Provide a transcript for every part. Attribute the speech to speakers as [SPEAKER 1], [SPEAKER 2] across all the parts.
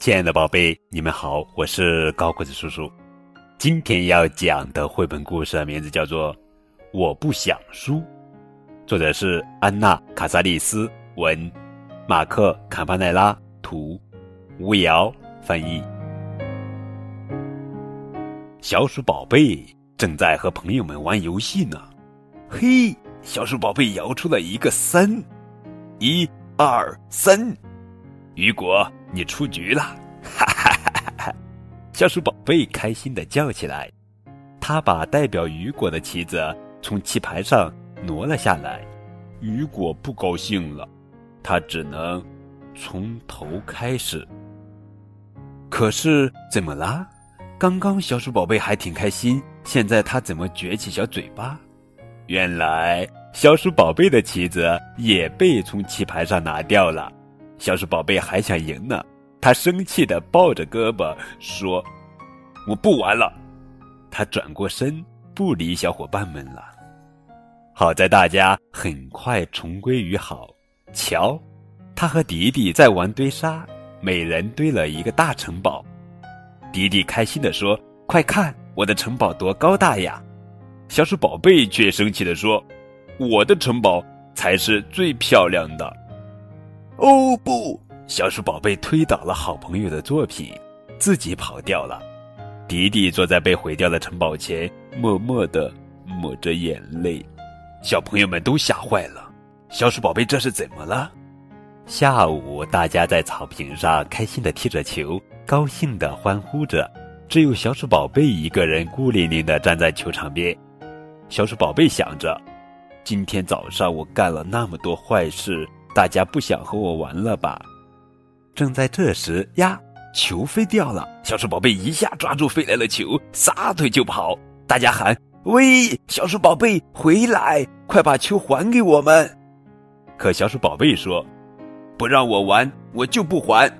[SPEAKER 1] 亲爱的宝贝，你们好，我是高个子叔叔。今天要讲的绘本故事名字叫做《我不想输》，作者是安娜·卡萨利斯，文，马克·坎帕奈拉，图，吴瑶翻译。小鼠宝贝正在和朋友们玩游戏呢。嘿，小鼠宝贝摇出了一个三，一二三，雨果，你出局了！哈哈哈哈哈！小鼠宝贝开心的叫起来。他把代表雨果的旗子从棋盘上挪了下来。雨果不高兴了，他只能从头开始。可是怎么啦？刚刚小鼠宝贝还挺开心，现在他怎么撅起小嘴巴？原来小鼠宝贝的棋子也被从棋盘上拿掉了，小鼠宝贝还想赢呢，他生气的抱着胳膊说：“我不玩了。”他转过身不理小伙伴们了。好在大家很快重归于好。瞧，他和迪迪在玩堆沙，每人堆了一个大城堡。迪迪开心的说：“快看，我的城堡多高大呀！”小鼠宝贝却生气地说：“我的城堡才是最漂亮的。”哦不！小鼠宝贝推倒了好朋友的作品，自己跑掉了。迪迪坐在被毁掉的城堡前，默默地抹着眼泪。小朋友们都吓坏了。小鼠宝贝这是怎么了？下午，大家在草坪上开心地踢着球，高兴地欢呼着。只有小鼠宝贝一个人孤零零地站在球场边。小鼠宝贝想着，今天早上我干了那么多坏事，大家不想和我玩了吧？正在这时，呀，球飞掉了。小鼠宝贝一下抓住飞来的球，撒腿就跑。大家喊：“喂，小鼠宝贝，回来，快把球还给我们！”可小鼠宝贝说：“不让我玩，我就不还。”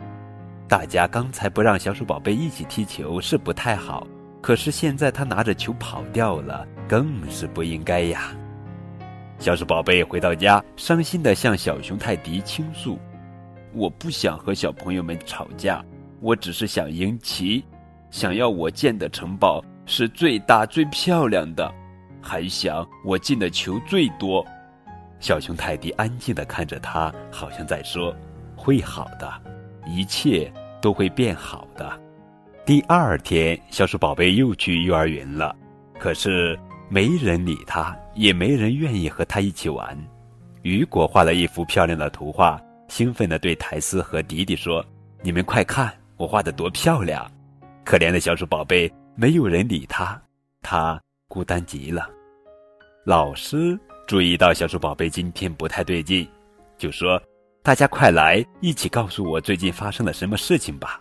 [SPEAKER 1] 大家刚才不让小鼠宝贝一起踢球是不太好。可是现在他拿着球跑掉了，更是不应该呀！小鼠宝贝回到家，伤心的向小熊泰迪倾诉：“我不想和小朋友们吵架，我只是想赢棋，想要我建的城堡是最大最漂亮的，还想我进的球最多。”小熊泰迪安静的看着他，好像在说：“会好的，一切都会变好的。”第二天，小鼠宝贝又去幼儿园了，可是没人理他，也没人愿意和他一起玩。雨果画了一幅漂亮的图画，兴奋地对苔丝和迪迪说：“你们快看，我画的多漂亮！”可怜的小鼠宝贝，没有人理他，他孤单极了。老师注意到小鼠宝贝今天不太对劲，就说：“大家快来，一起告诉我最近发生了什么事情吧。”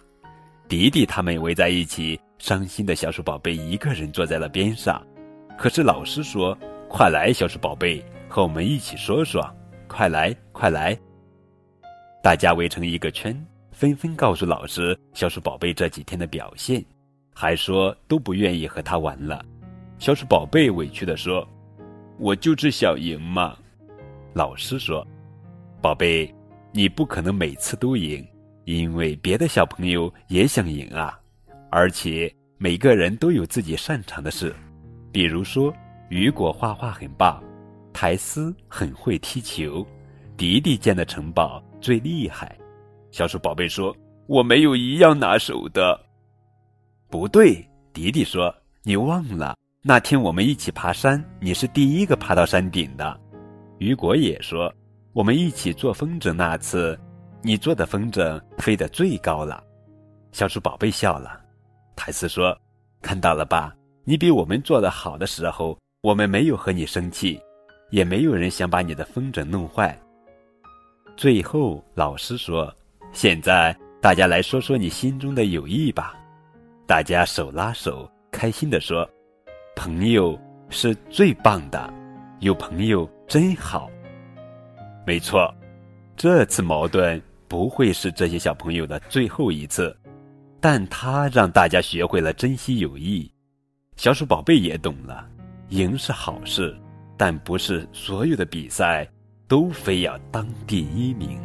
[SPEAKER 1] 迪迪他们围在一起，伤心的小鼠宝贝一个人坐在了边上。可是老师说：“快来，小鼠宝贝，和我们一起说说。快来，快来！”大家围成一个圈，纷纷告诉老师小鼠宝贝这几天的表现，还说都不愿意和他玩了。小鼠宝贝委屈地说：“我就是想赢嘛。”老师说：“宝贝，你不可能每次都赢。”因为别的小朋友也想赢啊，而且每个人都有自己擅长的事，比如说雨果画画很棒，苔丝很会踢球，迪迪建的城堡最厉害。小鼠宝贝说：“我没有一样拿手的。”不对，迪迪说：“你忘了那天我们一起爬山，你是第一个爬到山顶的。”雨果也说：“我们一起做风筝那次。”你做的风筝飞得最高了，小鼠宝贝笑了。苔丝说：“看到了吧？你比我们做的好的时候，我们没有和你生气，也没有人想把你的风筝弄坏。”最后，老师说：“现在大家来说说你心中的友谊吧。”大家手拉手，开心地说：“朋友是最棒的，有朋友真好。”没错，这次矛盾。不会是这些小朋友的最后一次，但他让大家学会了珍惜友谊。小鼠宝贝也懂了，赢是好事，但不是所有的比赛都非要当第一名。